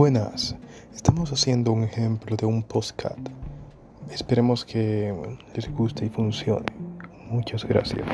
Buenas, estamos haciendo un ejemplo de un postcat. Esperemos que les guste y funcione. Muchas gracias.